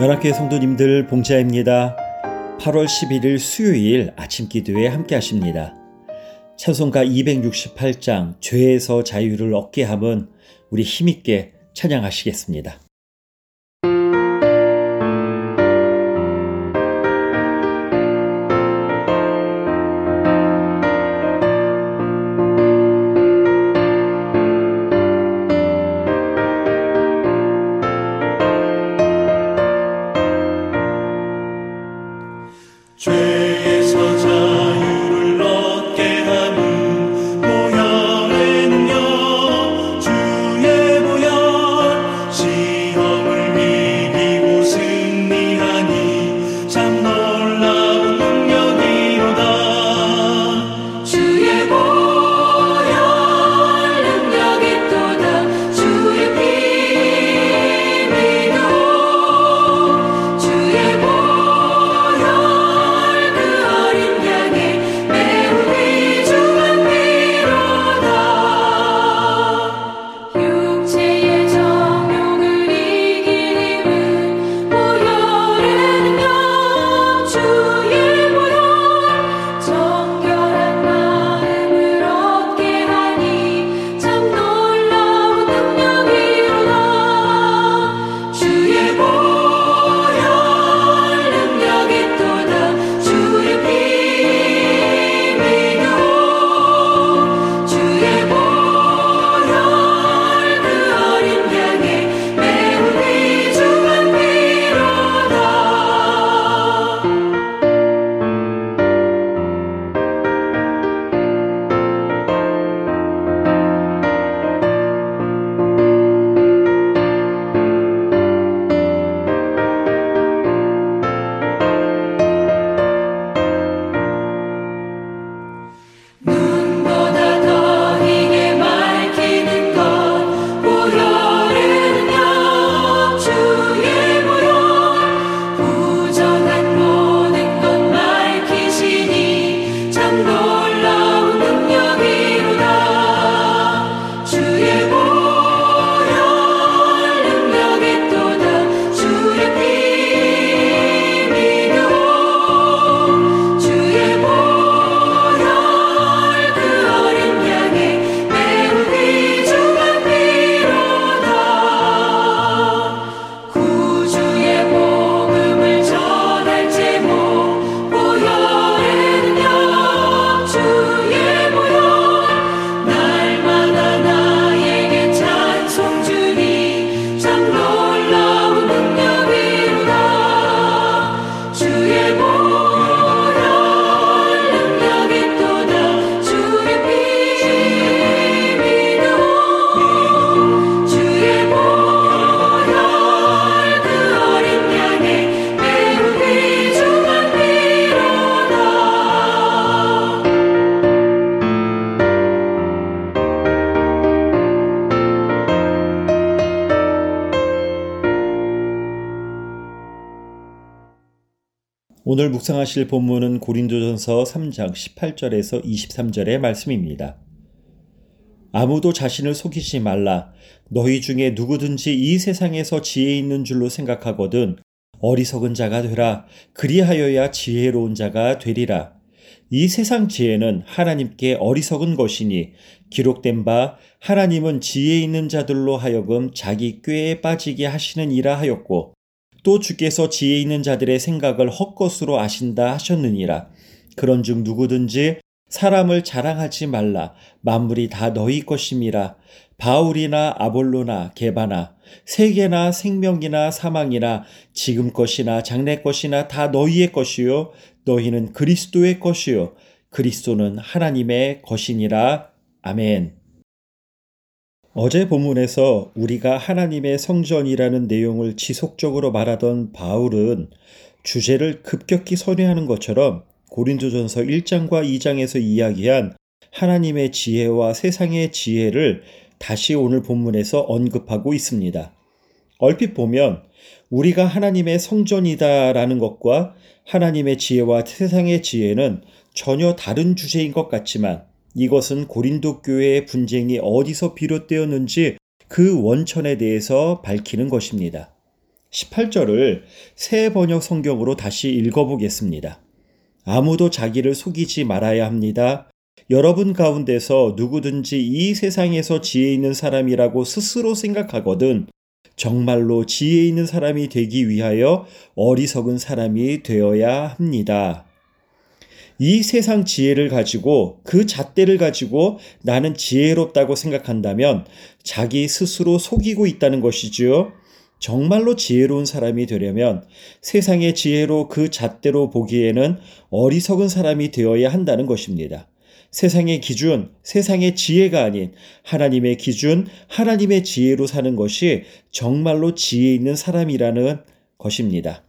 연합교회 성도님들 봉자입니다. 8월 11일 수요일 아침 기도에 함께 하십니다. 찬송가 268장 죄에서 자유를 얻게 함은 우리 힘있게 찬양하시겠습니다. 오늘 묵상하실 본문은 고린도전서 3장 18절에서 23절의 말씀입니다. 아무도 자신을 속이지 말라. 너희 중에 누구든지 이 세상에서 지혜 있는 줄로 생각하거든 어리석은 자가 되라. 그리하여야 지혜로운 자가 되리라. 이 세상 지혜는 하나님께 어리석은 것이니 기록된 바 하나님은 지혜 있는 자들로 하여금 자기 꾀에 빠지게 하시는 이라 하였고 또 주께서 지혜 있는 자들의 생각을 헛것으로 아신다 하셨느니라. 그런즉 누구든지 사람을 자랑하지 말라. 만물이 다 너희 것임이라. 바울이나 아볼로나 게바나 세계나 생명이나 사망이나 지금 것이나 장래 것이나 다 너희의 것이요 너희는 그리스도의 것이요 그리스도는 하나님의 것이니라. 아멘. 어제 본문에서 우리가 하나님의 성전이라는 내용을 지속적으로 말하던 바울은 주제를 급격히 선회하는 것처럼 고린도전서 1장과 2장에서 이야기한 하나님의 지혜와 세상의 지혜를 다시 오늘 본문에서 언급하고 있습니다. 얼핏 보면 우리가 하나님의 성전이다라는 것과 하나님의 지혜와 세상의 지혜는 전혀 다른 주제인 것 같지만 이것은 고린도 교회의 분쟁이 어디서 비롯되었는지 그 원천에 대해서 밝히는 것입니다. 18절을 새 번역 성경으로 다시 읽어보겠습니다. 아무도 자기를 속이지 말아야 합니다. 여러분 가운데서 누구든지 이 세상에서 지혜 있는 사람이라고 스스로 생각하거든 정말로 지혜 있는 사람이 되기 위하여 어리석은 사람이 되어야 합니다. 이 세상 지혜를 가지고 그 잣대를 가지고 나는 지혜롭다고 생각한다면 자기 스스로 속이고 있다는 것이지요. 정말로 지혜로운 사람이 되려면 세상의 지혜로 그 잣대로 보기에는 어리석은 사람이 되어야 한다는 것입니다. 세상의 기준, 세상의 지혜가 아닌 하나님의 기준, 하나님의 지혜로 사는 것이 정말로 지혜 있는 사람이라는 것입니다.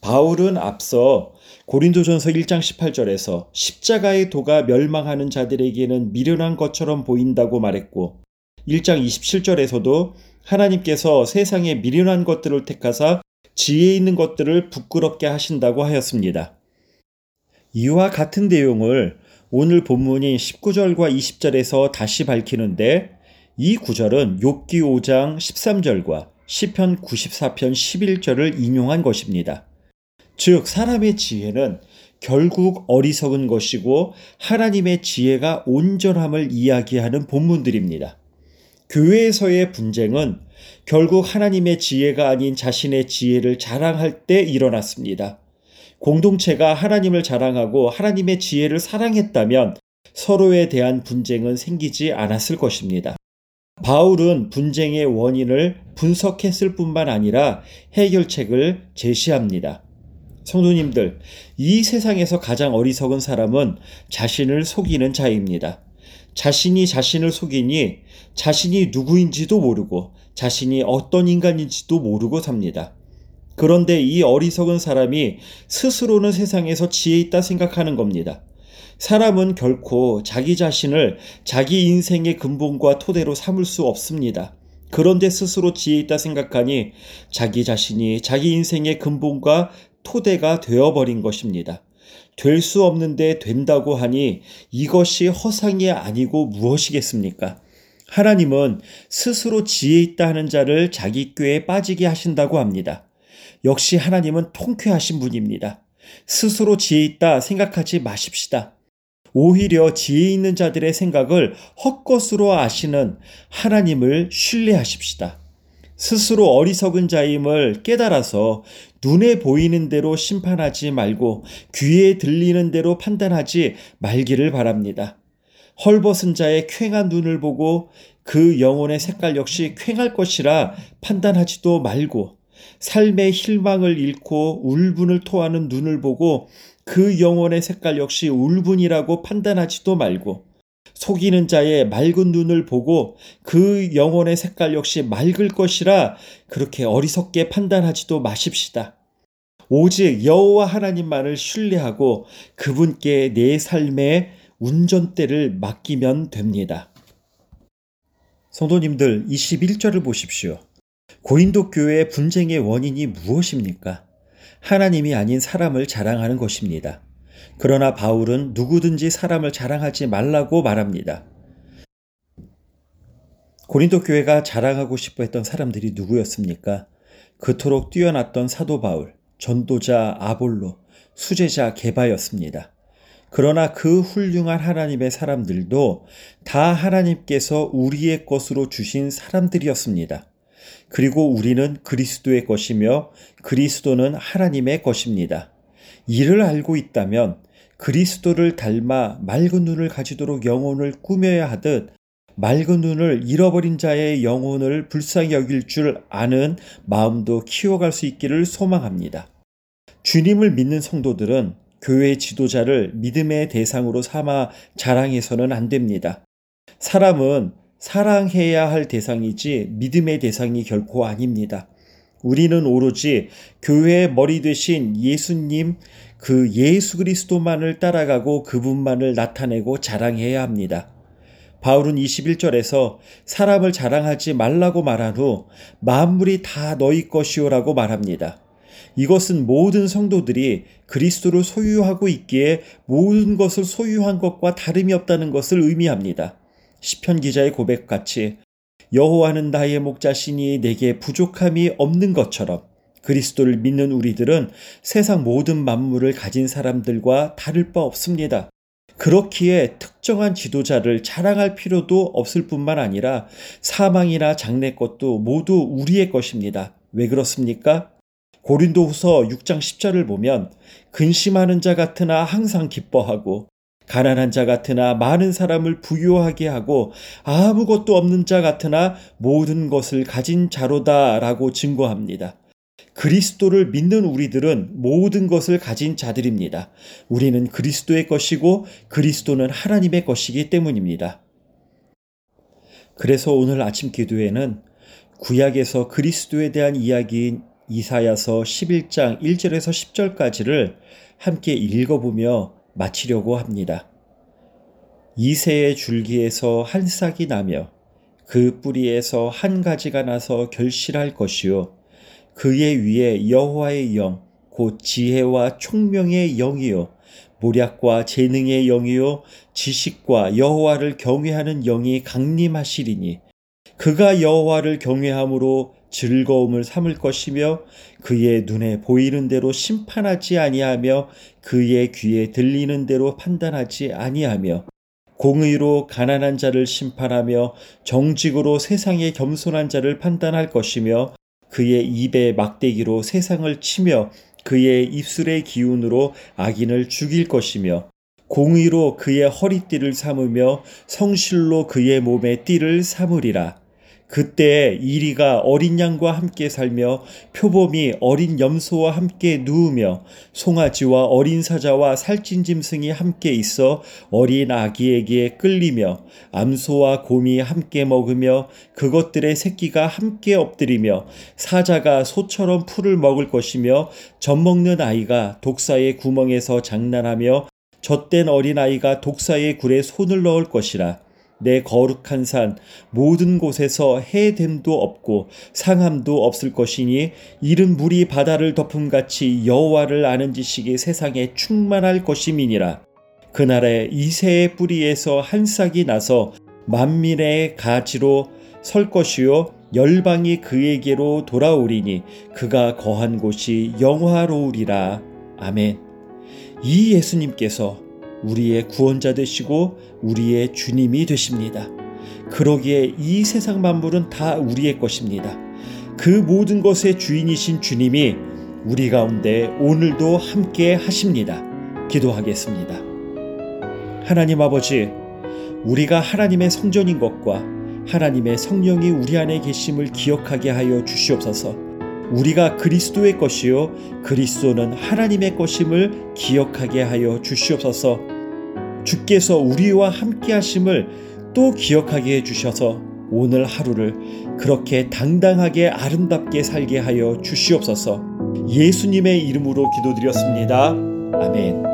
바울은 앞서 고린도전서 1장 18절에서 십자가의 도가 멸망하는 자들에게는 미련한 것처럼 보인다고 말했고 1장 27절에서도 하나님께서 세상에 미련한 것들을 택하사 지혜 있는 것들을 부끄럽게 하신다고 하였습니다. 이와 같은 내용을 오늘 본문인 19절과 20절에서 다시 밝히는데 이 구절은 욥기 5장 13절과 시편 94편 11절을 인용한 것입니다. 즉 사람의 지혜는 결국 어리석은 것이고 하나님의 지혜가 온전함을 이야기하는 본문들입니다. 교회에서의 분쟁은 결국 하나님의 지혜가 아닌 자신의 지혜를 자랑할 때 일어났습니다. 공동체가 하나님을 자랑하고 하나님의 지혜를 사랑했다면 서로에 대한 분쟁은 생기지 않았을 것입니다. 바울은 분쟁의 원인을 분석했을 뿐만 아니라 해결책을 제시합니다. 성도님들, 이 세상에서 가장 어리석은 사람은 자신을 속이는 자입니다. 자신이 자신을 속이니 자신이 누구인지도 모르고 자신이 어떤 인간인지도 모르고 삽니다. 그런데 이 어리석은 사람이 스스로는 세상에서 지혜 있다 생각하는 겁니다. 사람은 결코 자기 자신을 자기 인생의 근본과 토대로 삼을 수 없습니다. 그런데 스스로 지혜 있다 생각하니 자기 자신이 자기 인생의 근본과 토대가 되어버린 것입니다. 될 수 없는데 된다고 하니 이것이 허상이 아니고 무엇이겠습니까? 하나님은 스스로 지혜 있다 하는 자를 자기 꾀에 빠지게 하신다고 합니다. 역시 하나님은 통쾌하신 분입니다. 스스로 지혜 있다 생각하지 마십시다. 오히려 지혜 있는 자들의 생각을 헛것으로 아시는 하나님을 신뢰하십시다. 스스로 어리석은 자임을 깨달아서 눈에 보이는 대로 심판하지 말고 귀에 들리는 대로 판단하지 말기를 바랍니다. 헐벗은 자의 쾌한 눈을 보고 그 영혼의 색깔 역시 쾌할 것이라 판단하지도 말고 삶의 희망을 잃고 울분을 토하는 눈을 보고 그 영혼의 색깔 역시 울분이라고 판단하지도 말고 속이는 자의 맑은 눈을 보고 그 영혼의 색깔 역시 맑을 것이라 그렇게 어리석게 판단하지도 마십시다. 오직 여호와 하나님만을 신뢰하고 그분께 내 삶의 운전대를 맡기면 됩니다. 성도님들 21절을 보십시오. 고린도 교회의 분쟁의 원인이 무엇입니까? 하나님이 아닌 사람을 자랑하는 것입니다. 그러나 바울은 누구든지 사람을 자랑하지 말라고 말합니다. 고린도 교회가 자랑하고 싶어 했던 사람들이 누구였습니까? 그토록 뛰어났던 사도 바울, 전도자 아볼로, 수제자 게바였습니다. 그러나 그 훌륭한 하나님의 사람들도 다 하나님께서 우리의 것으로 주신 사람들이었습니다. 그리고 우리는 그리스도의 것이며 그리스도는 하나님의 것입니다. 이를 알고 있다면 그리스도를 닮아 맑은 눈을 가지도록 영혼을 꾸며야 하듯 맑은 눈을 잃어버린 자의 영혼을 불쌍히 여길 줄 아는 마음도 키워갈 수 있기를 소망합니다. 주님을 믿는 성도들은 교회 지도자를 믿음의 대상으로 삼아 자랑해서는 안 됩니다. 사람은 사랑해야 할 대상이지 믿음의 대상이 결코 아닙니다. 우리는 오로지 교회의 머리 되신 예수님 그 예수 그리스도만을 따라가고 그분만을 나타내고 자랑해야 합니다. 바울은 21절에서 사람을 자랑하지 말라고 말한 후 만물이 다 너희 것이오라고 말합니다. 이것은 모든 성도들이 그리스도를 소유하고 있기에 모든 것을 소유한 것과 다름이 없다는 것을 의미합니다. 시편 기자의 고백같이 여호와는 나의 목자시니 내게 부족함이 없는 것처럼 그리스도를 믿는 우리들은 세상 모든 만물을 가진 사람들과 다를 바 없습니다. 그렇기에 특정한 지도자를 자랑할 필요도 없을 뿐만 아니라 사망이나 장래 것도 모두 우리의 것입니다. 왜 그렇습니까? 고린도후서 6장 10절을 보면 근심하는 자 같으나 항상 기뻐하고 가난한 자 같으나 많은 사람을 부유하게 하고 아무것도 없는 자 같으나 모든 것을 가진 자로다라고 증거합니다. 그리스도를 믿는 우리들은 모든 것을 가진 자들입니다. 우리는 그리스도의 것이고 그리스도는 하나님의 것이기 때문입니다. 그래서 오늘 아침 기도에는 구약에서 그리스도에 대한 이야기인 이사야서 11장 1절에서 10절까지를 함께 읽어보며 마치려고 합니다. 이새의 줄기에서 한 싹이 나며 그 뿌리에서 한 가지가 나서 결실할 것이요 그의 위에 여호와의 영, 곧 지혜와 총명의 영이요 모략과 재능의 영이요 지식과 여호와를 경외하는 영이 강림하시리니 그가 여호와를 경외함으로 즐거움을 삼을 것이며 그의 눈에 보이는 대로 심판하지 아니하며 그의 귀에 들리는 대로 판단하지 아니하며 공의로 가난한 자를 심판하며 정직으로 세상의 겸손한 자를 판단할 것이며 그의 입에 막대기로 세상을 치며 그의 입술의 기운으로 악인을 죽일 것이며 공의로 그의 허리띠를 삼으며 성실로 그의 몸에 띠를 삼으리라. 그때 이리가 어린 양과 함께 살며 표범이 어린 염소와 함께 누우며 송아지와 어린 사자와 살찐 짐승이 함께 있어 어린 아기에게 끌리며 암소와 곰이 함께 먹으며 그것들의 새끼가 함께 엎드리며 사자가 소처럼 풀을 먹을 것이며 젖 먹는 아이가 독사의 구멍에서 장난하며 젖된 어린아이가 독사의 굴에 손을 넣을 것이라. 내 거룩한 산 모든 곳에서 해됨도 없고 상함도 없을 것이니 이른 물이 바다를 덮음 같이 여호와를 아는 지식이 세상에 충만할 것임이니라. 그날에 이새의 뿌리에서 한 싹이 나서 만민의 가지로 설 것이요 열방이 그에게로 돌아오리니 그가 거한 곳이 영화로우리라. 아멘. 이 예수님께서 우리의 구원자 되시고 우리의 주님이 되십니다. 그러기에 이 세상 만물은 다 우리의 것입니다. 그 모든 것의 주인이신 주님이 우리 가운데 오늘도 함께 하십니다. 기도하겠습니다. 하나님 아버지, 우리가 하나님의 성전인 것과 하나님의 성령이 우리 안에 계심을 기억하게 하여 주시옵소서. 우리가 그리스도의 것이요 그리스도는 하나님의 것임을 기억하게 하여 주시옵소서. 주께서 우리와 함께 하심을 또 기억하게 해 주셔서 오늘 하루를 그렇게 당당하게 아름답게 살게 하여 주시옵소서. 예수님의 이름으로 기도드렸습니다. 아멘.